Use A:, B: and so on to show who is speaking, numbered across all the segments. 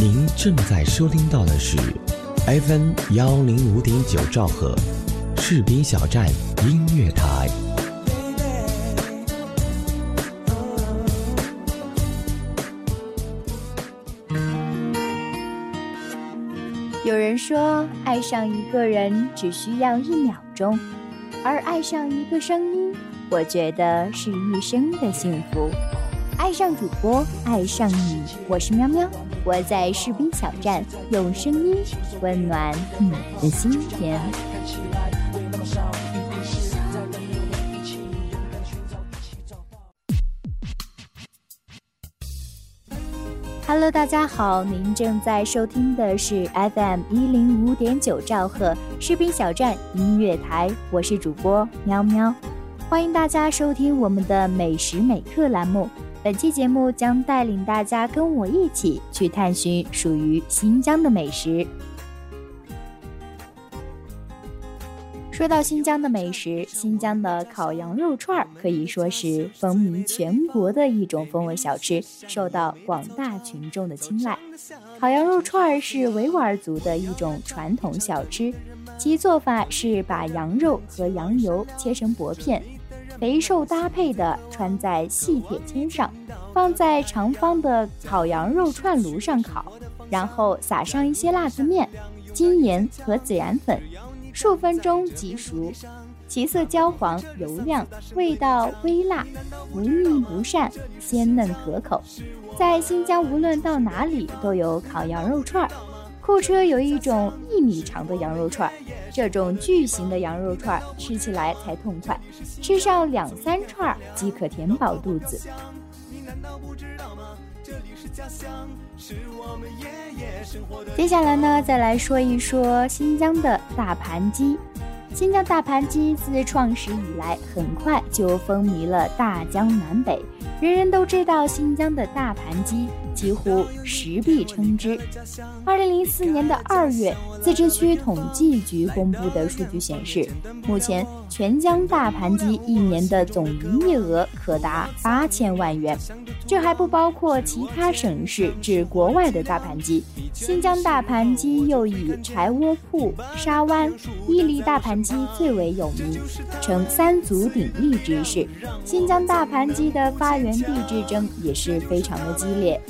A: 您正在收听到的是 FM 幺零五点九兆赫，士兵小站音乐台。
B: 有人说，爱上一个人只需要一秒钟，而爱上一个声音，我觉得是一生的幸福。爱上主播，爱上你，我是喵喵，我在士兵小站，用声音温暖你的心田。Hello，大家好，您正在收听的是 FM 一零五点九兆赫士兵小站音乐台，我是主播喵喵，欢迎大家收听我们的美食每刻栏目。本期节目将带领大家跟我一起去探寻属于新疆的美食。说到新疆的美食，新疆的烤羊肉串可以说是风靡全国的一种风味小吃，受到广大群众的青睐。烤羊肉串是维吾尔族的一种传统小吃，其做法是把羊肉和羊油切成薄片，肥瘦搭配的穿在细铁签上，放在长方的烤羊肉串炉上烤，然后撒上一些辣子面、精盐和孜然粉。数分钟即熟，其色焦黄油亮，味道微辣，不腻不膻，鲜嫩可口。在新疆，无论到哪里都有烤羊肉串儿。库车有一种一米长的羊肉串儿，这种巨型的羊肉串吃起来才痛快，吃上两三串即可填饱肚子。接下来呢，再来说一说新疆的大盘鸡。新疆大盘鸡自创始以来，很快就风靡了大江南北，人人都知道新疆的大盘鸡。几乎实必称之。二零零四年的二月，自治区统计局公布的数据显示，目前全疆大盘鸡一年的总营业额可达八千万元。这还不包括其他省市至国外的大盘鸡。新疆大盘鸡又以柴窝铺、沙湾、伊犁大盘鸡最为有名，呈三足鼎立之势。新疆大盘鸡的发源地之争也是非常的激烈。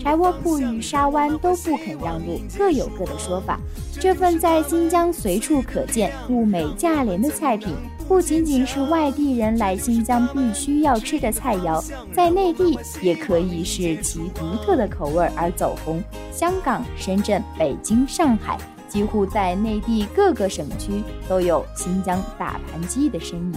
B: 柴窝铺与沙湾都不肯让路，各有各的说法。这份在新疆随处可见、物美价廉的菜品，不仅仅是外地人来新疆必须要吃的菜肴，在内地也可以是其独特的口味而走红。香港、深圳、北京、上海，几乎在内地各个省区都有新疆大盘鸡的身影。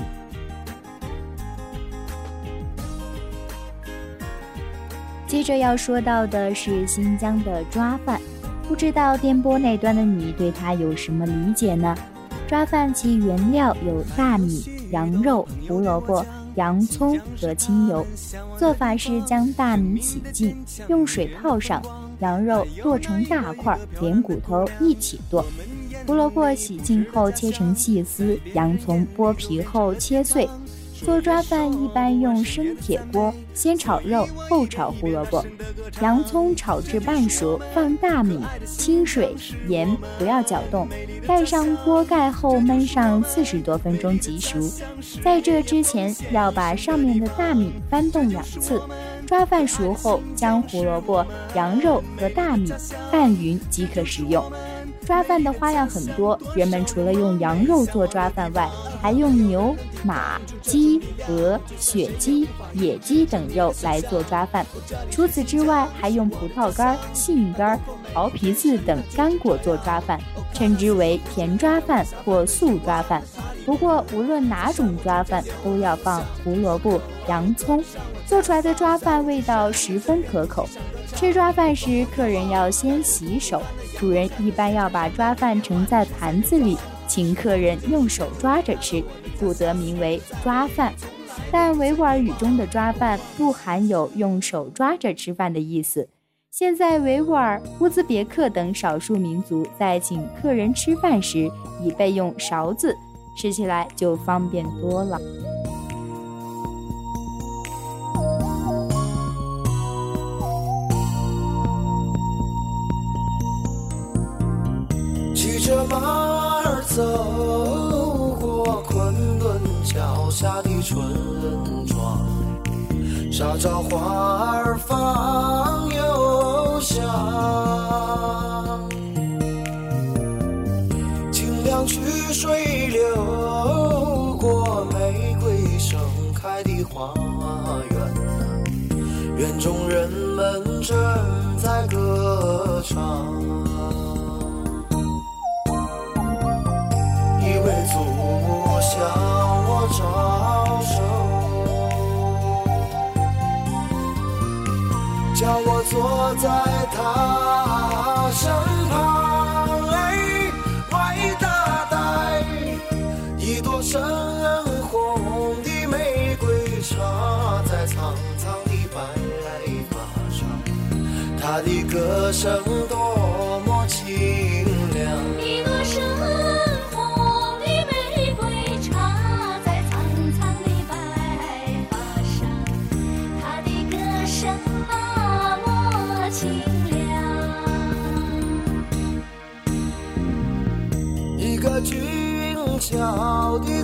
B: 接着要说到的是新疆的抓饭，不知道电波那端的你对它有什么理解呢？抓饭其原料有大米、羊肉、胡萝卜、洋葱和清油。做法是将大米洗净，用水泡上，羊肉剁成大块，连骨头一起剁。胡萝卜洗净后切成细丝，洋葱剥皮后切碎。做抓饭一般用生铁锅，先炒肉后炒胡萝卜，洋葱炒至半熟，放大米、清水、盐，不要搅动，盖上锅盖后焖上四十多分钟即熟。在这之前要把上面的大米翻动两次。抓饭熟后，将胡萝卜、羊肉和大米拌匀即可食用。抓饭的花样很多，人们除了用羊肉做抓饭外，还用牛、马、鸡、鹅、雪鸡、野鸡等肉来做抓饭。除此之外，还用葡萄干、杏干、桃皮子等干果做抓饭，称之为甜抓饭或素抓饭。不过，无论哪种抓饭，都要放胡萝卜、洋葱，做出来的抓饭味道十分可口。吃抓饭时，客人要先洗手。主人一般要把抓饭盛在盘子里，请客人用手抓着吃，故得名为抓饭。但维吾尔语中的抓饭不含有用手抓着吃饭的意思。现在，维吾尔、乌兹别克等少数民族在请客人吃饭时已备用勺子，吃起来就方便多了。
C: 走过昆仑脚下的村庄，沙枣花儿放又香，清凉曲水流过玫瑰盛开的花园，园中人们正她的歌声多么清亮一朵深红的玫瑰插在苍苍的白发上她的歌声多么清亮一个俊俏的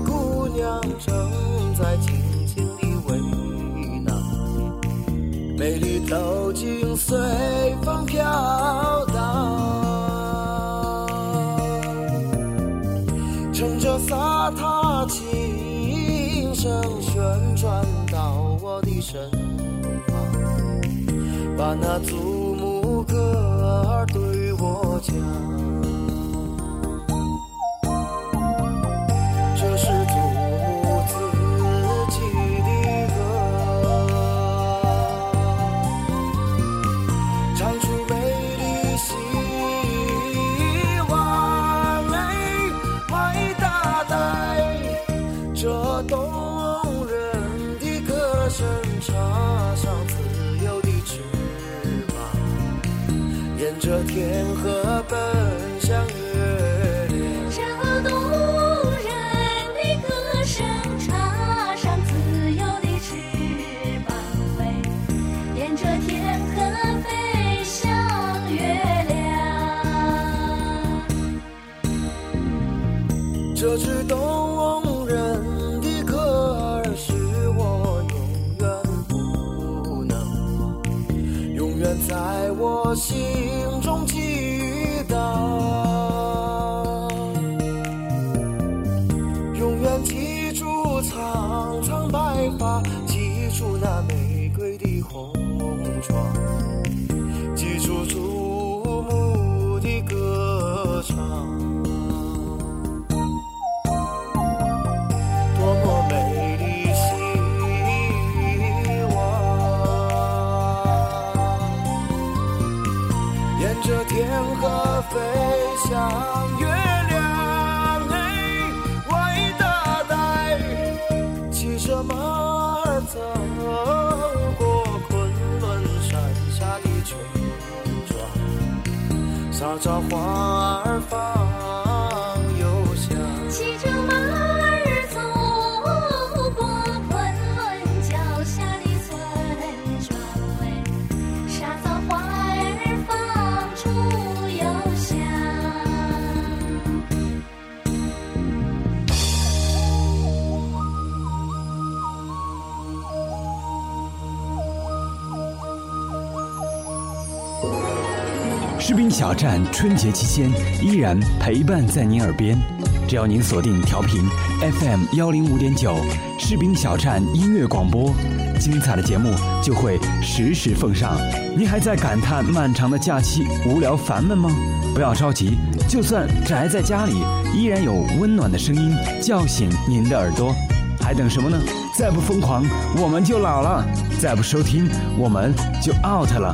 C: 都经随风飘荡，乘着萨塔琴声旋转到我的身旁，把那祖母歌儿对我讲。这支动人的歌儿是我永远不能忘，永远在我心。天河飞向月亮，哎，歪大呆，骑着马儿走过昆仑山下的村庄，沙枣花儿放。
A: 士兵小站春节期间依然陪伴在您耳边，只要您锁定调频 FM 幺零五点九，士兵小站音乐广播，精彩的节目就会实时奉上。您还在感叹漫长的假期无聊烦闷吗？不要着急，就算宅在家里，依然有温暖的声音叫醒您的耳朵。还等什么呢？再不疯狂，我们就老了；再不收听，我们就 out 了。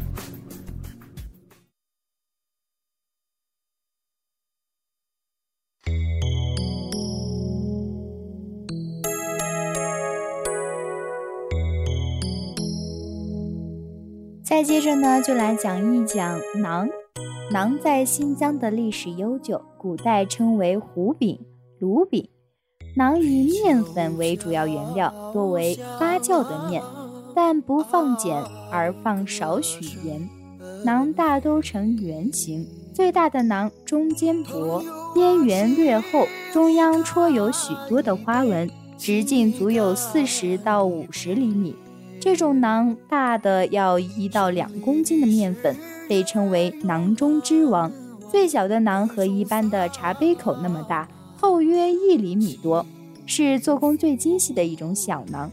B: 再接着呢，就来讲一讲馕。馕在新疆的历史悠久，古代称为糊饼、卤饼。馕以面粉为主要原料，多为发酵的面，但不放碱而放少许盐。馕大都呈圆形，最大的馕中间薄，边缘略厚，中央戳有许多的花纹，直径足有四十到五十厘米。这种馕大的要一到两公斤的面粉。被称为囊中之王，最小的囊和一般的茶杯口那么大，厚约一厘米多，是做工最精细的一种小囊。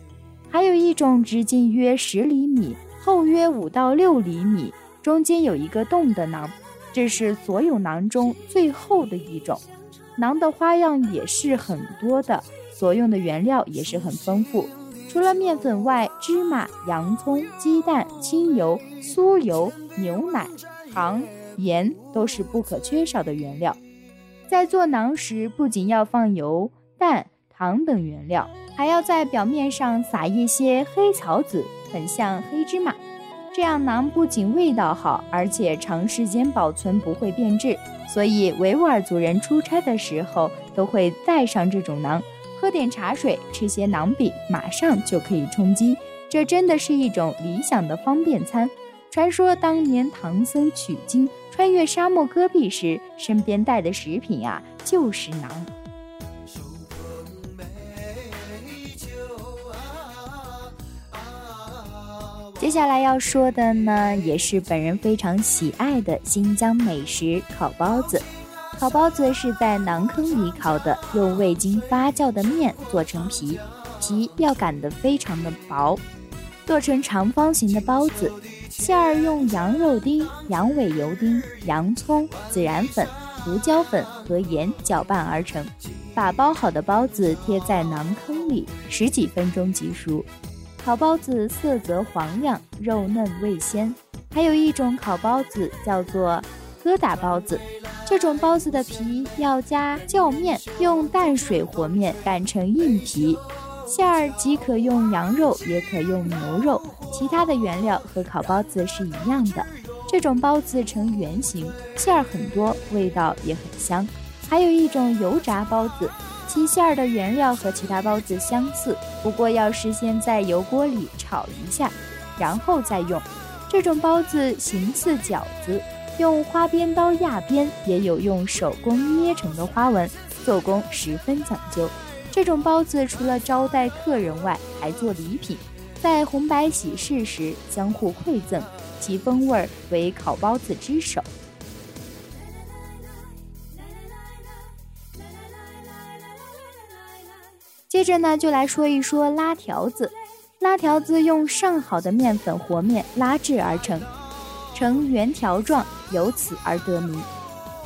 B: 还有一种直径约十厘米，厚约五到六厘米，中间有一个洞的囊，这是所有囊中最厚的一种。囊的花样也是很多的，所用的原料也是很丰富。除了面粉外，芝麻、洋葱、鸡蛋、清油、酥油、牛奶、糖、盐都是不可缺少的原料。在做馕时，不仅要放油、蛋、糖等原料，还要在表面上撒一些黑草籽，很像黑芝麻。这样馕不仅味道好，而且长时间保存不会变质。所以维吾尔族人出差的时候都会带上这种馕。喝点茶水，吃些馕饼，马上就可以充饥。这真的是一种理想的方便餐。传说当年唐僧取经穿越沙漠戈壁时，身边带的食品啊就是馕。接下来要说的呢，也是本人非常喜爱的新疆美食——烤包子。烤包子是在馕坑里烤的，用未经发酵的面做成皮，皮要擀得非常的薄，做成长方形的包子。馅儿用羊肉丁、羊尾油丁、洋葱、孜然粉、胡椒粉和盐搅拌而成。把包好的包子贴在馕坑里，十几分钟即熟。烤包子色泽黄亮，肉嫩味鲜。还有一种烤包子叫做疙瘩包子。这种包子的皮要加酵面，用淡水和面擀成硬皮，馅儿既可用羊肉，也可用牛肉，其他的原料和烤包子是一样的。这种包子呈圆形，馅儿很多，味道也很香。还有一种油炸包子，其馅儿的原料和其他包子相似，不过要事先在油锅里炒一下，然后再用。这种包子形似饺子。用花边刀压边，也有用手工捏成的花纹，做工十分讲究。这种包子除了招待客人外，还做礼品，在红白喜事时相互馈赠，其风味为烤包子之首。接着呢，就来说一说拉条子。拉条子用上好的面粉和面拉制而成。呈圆条状，由此而得名。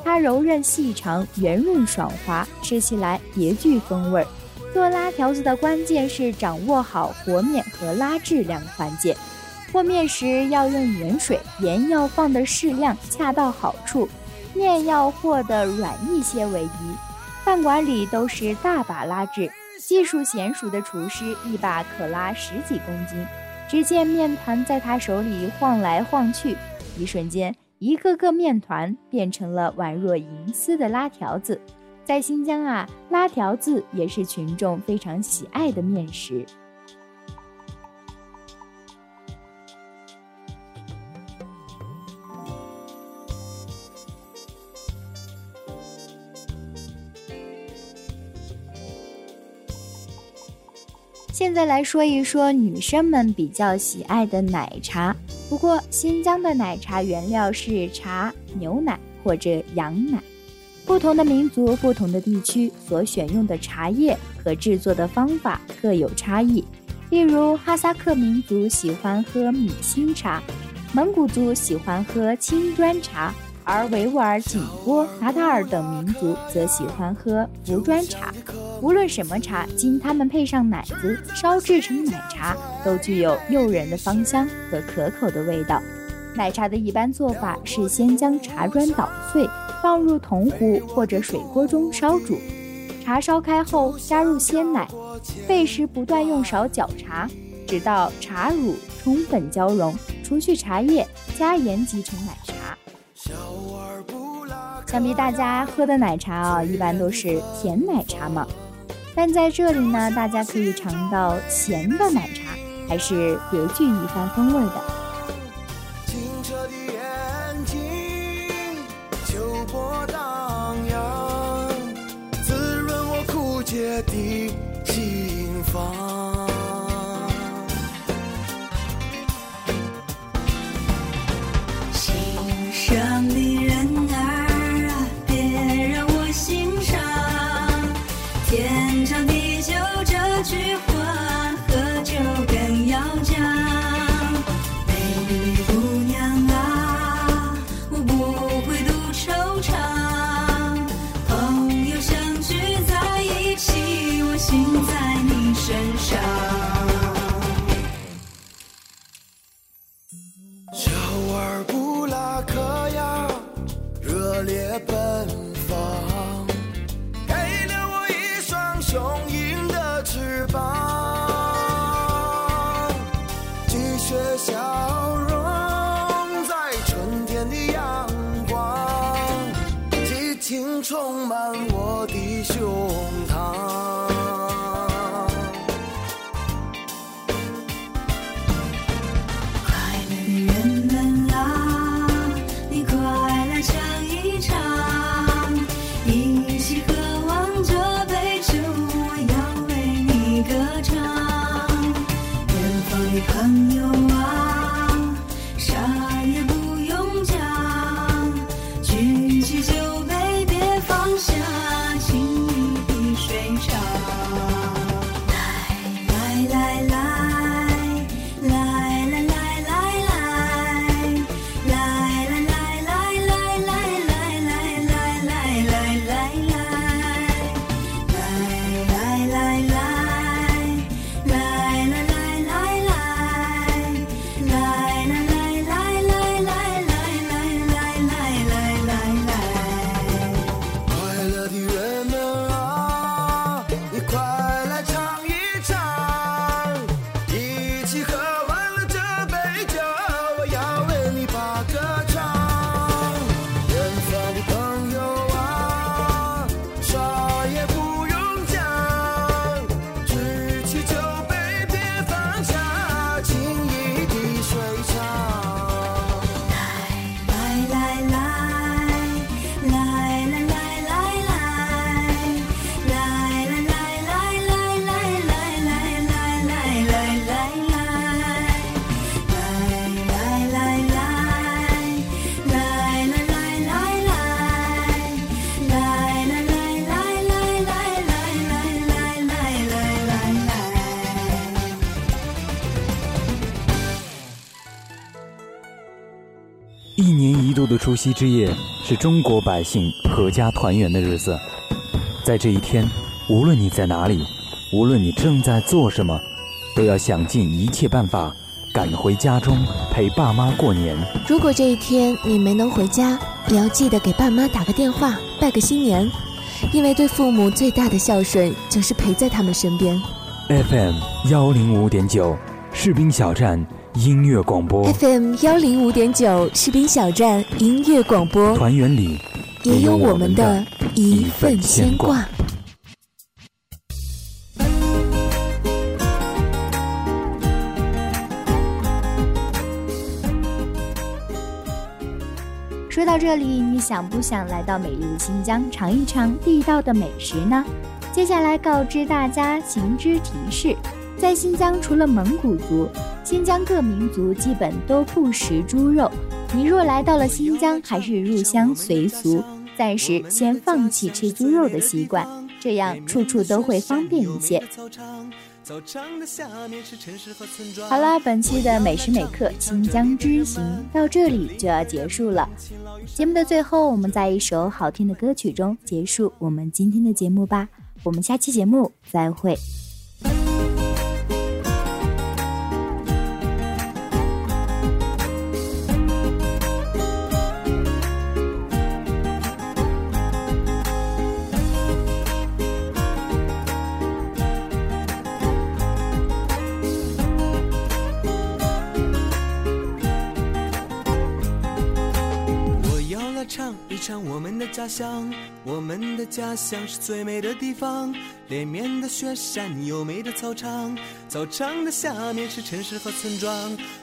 B: 它柔韧细长，圆润爽滑，吃起来别具风味儿。做拉条子的关键是掌握好和面和拉制两个环节。和面时要用盐水，盐要放的适量，恰到好处。面要和得软一些为宜。饭馆里都是大把拉制，技术娴熟的厨师一把可拉十几公斤。只见面团在他手里晃来晃去。一瞬间，一个个面团变成了宛若银丝的拉条子。在新疆啊，拉条子也是群众非常喜爱的面食。现在来说一说女生们比较喜爱的奶茶。不过，新疆的奶茶原料是茶、牛奶或者羊奶。不同的民族、不同的地区所选用的茶叶和制作的方法各有差异。例如，哈萨克民族喜欢喝米心茶，蒙古族喜欢喝青砖茶。而维吾尔、景颇、塔塔尔等民族则喜欢喝茯砖茶。无论什么茶，经它们配上奶子烧制成奶茶，都具有诱人的芳香和可口的味道。奶茶的一般做法是先将茶砖捣碎，放入铜壶或者水锅中烧煮。茶烧开后，加入鲜奶，沸时不断用勺搅茶。直到茶乳充分交融，除去茶叶，加盐即成奶茶。想必大家喝的奶茶啊，一般都是甜奶茶嘛。但在这里呢，大家可以尝到咸的奶茶，还是别具一番风味的。
D: 雪消融在春天的阳光，激情充满我的胸
A: 夕之夜是中国百姓阖家团圆的日子，在这一天，无论你在哪里，无论你正在做什么，都要想尽一切办法赶回家中陪爸妈过年。
E: 如果这一天你没能回家，也要记得给爸妈打个电话，拜个新年，因为对父母最大的孝顺就是陪在他们身边。
A: FM 幺零五点九，士兵小站音乐广播
E: ，FM 幺零五点九士兵小站音乐广播，
A: 团圆里
E: 也有我们的一份牵挂。
B: 说到这里，你想不想来到美丽的新疆尝一尝地道的美食呢？接下来告知大家行之提示：在新疆，除了蒙古族，新疆各民族基本都不食猪肉。你若来到了新疆，还是入乡随俗，暂时先放弃吃猪肉的习惯，这样处处都会方便一些。好了，本期的美食美课新疆之行到这里就要结束了。节目的最后，我们在一首好听的歌曲中结束我们今天的节目吧。我们下期节目再会。
F: 唱我们的家乡，我们的家乡是最美的地方。连绵的雪山，优美的草场，操场的下面是城市和村庄。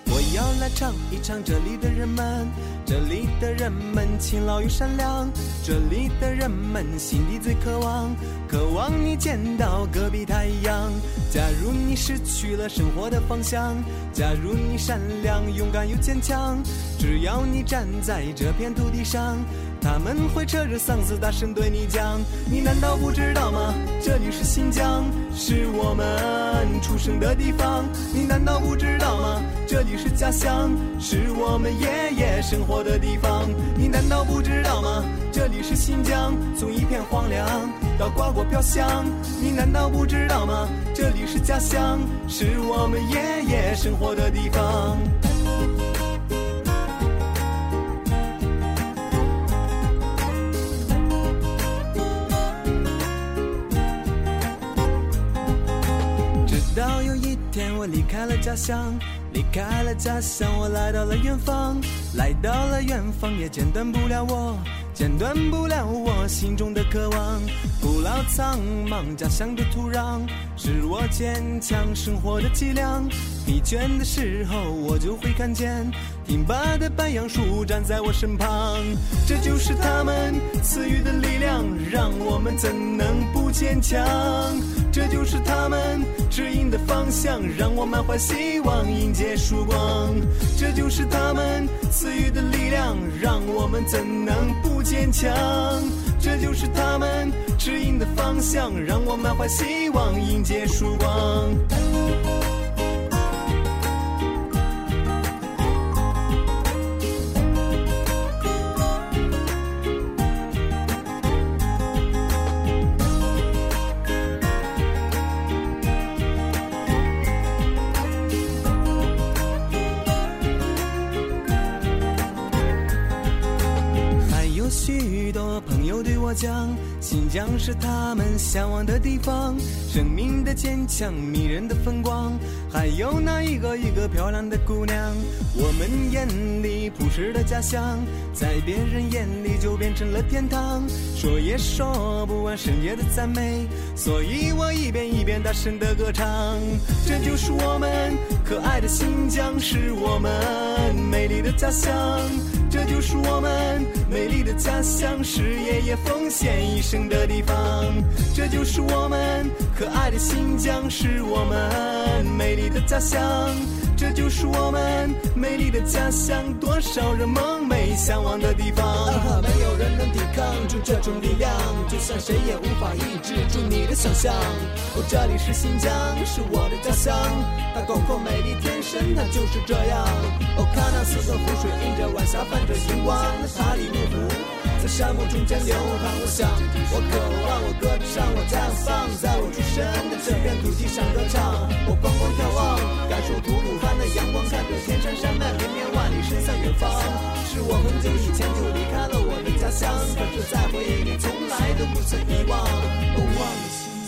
F: 我要来唱一唱这里的人们，这里的人们勤劳又善良，这里的人们心底最渴望，渴望你见到隔壁太阳。假如你失去了生活的方向，假如你善良、勇敢又坚强，只要你站在这片土地上。他们会扯着嗓子大声对你讲，你难道不知道吗？这里是新疆，是我们出生的地方。你难道不知道吗？这里是家乡，是我们爷爷生活的地方。你难道不知道吗？这里是新疆，从一片荒凉到瓜果飘香。你难道不知道吗？这里是家乡，是我们爷爷生活的地方。我离开了家乡，离开了家乡，我来到了远方，来到了远方，也剪断不了我，剪断不了我心中的渴望。古老苍茫家乡的土壤，是我坚强生活的脊梁。疲倦的时候，我就会看见挺拔的白杨树站在我身旁，这就是他们赐予的力量，让我们怎能不坚强？这就是他们指引的方向，让我满怀希望迎接曙光。这就是他们赐予的力量，让我们怎能不坚强？这就是他们指引的方向，让我满怀希望迎接曙光。许多朋友对我讲，新疆是他们向往的地方，生命的坚强，迷人的风光，还有那一个一个漂亮的姑娘。我们眼里朴实的家乡，在别人眼里就变成了天堂，说也说不完圣洁的赞美，所以我一遍一遍大声的歌唱。这就是我们可爱的新疆，是我们美丽的家乡。这就是我们美丽的家乡，是爷爷奉献一生的地方。这就是我们可爱的新疆，是我们美丽的家乡。这就是我们美丽的家乡，多少人梦寐向往的地方。啊，没有人能抵抗住这种力量，就算谁也无法抑制住你的想象。哦，这里是新疆，是我的家乡，它广阔美丽，天生它就是这样。哦，看那四色湖水映着晚霞，泛着银光，那塔里木湖在沙漠中间流淌。我想，我渴望，我歌唱，我绽放在我出生的这片土地上歌唱。我光光眺望，感受吐鲁番的阳光，看着天山山脉连绵万里，伸向远方。是我很久以前就离开了我的家乡，可是，在回忆里从来都不曾遗忘。我忘了，